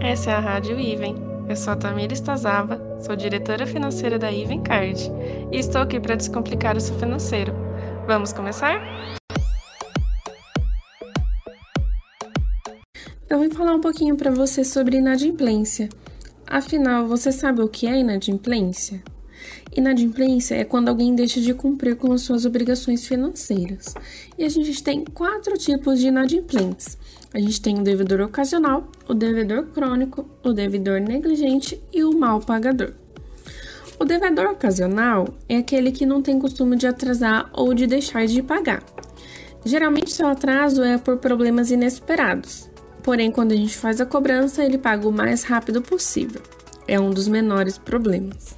Essa é a Rádio Iven. Eu sou a Tamira Estazava, sou diretora financeira da Iven Card e estou aqui para descomplicar o seu financeiro. Vamos começar? Eu vim falar um pouquinho para você sobre inadimplência. Afinal, você sabe o que é inadimplência? Inadimplência é quando alguém deixa de cumprir com as suas obrigações financeiras. E a gente tem quatro tipos de inadimplentes. A gente tem o devedor ocasional, o devedor crônico, o devedor negligente e o mal pagador. O devedor ocasional é aquele que não tem costume de atrasar ou de deixar de pagar. Geralmente, seu atraso é por problemas inesperados. Porém, quando a gente faz a cobrança, ele paga o mais rápido possível. É um dos menores problemas.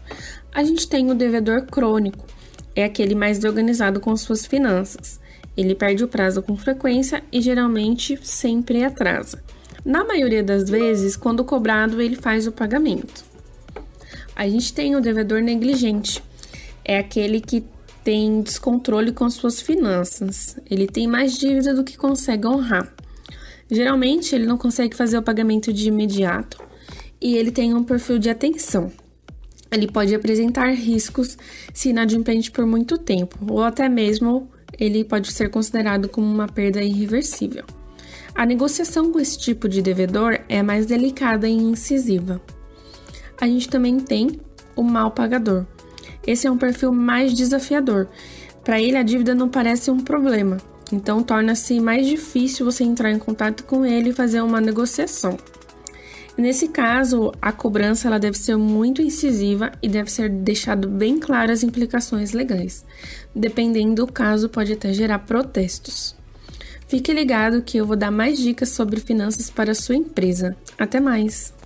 A gente tem o devedor crônico, é aquele mais organizado com suas finanças. Ele perde o prazo com frequência e geralmente sempre atrasa. Na maioria das vezes, quando cobrado, ele faz o pagamento. A gente tem o devedor negligente, é aquele que tem descontrole com suas finanças. Ele tem mais dívida do que consegue honrar. Geralmente, ele não consegue fazer o pagamento de imediato e ele tem um perfil de atenção ele pode apresentar riscos se inadimplente por muito tempo, ou até mesmo ele pode ser considerado como uma perda irreversível. A negociação com esse tipo de devedor é mais delicada e incisiva. A gente também tem o mal pagador. Esse é um perfil mais desafiador. Para ele, a dívida não parece um problema, então torna-se mais difícil você entrar em contato com ele e fazer uma negociação. Nesse caso, a cobrança ela deve ser muito incisiva e deve ser deixado bem claro as implicações legais. Dependendo do caso, pode até gerar protestos. Fique ligado que eu vou dar mais dicas sobre finanças para sua empresa. Até mais!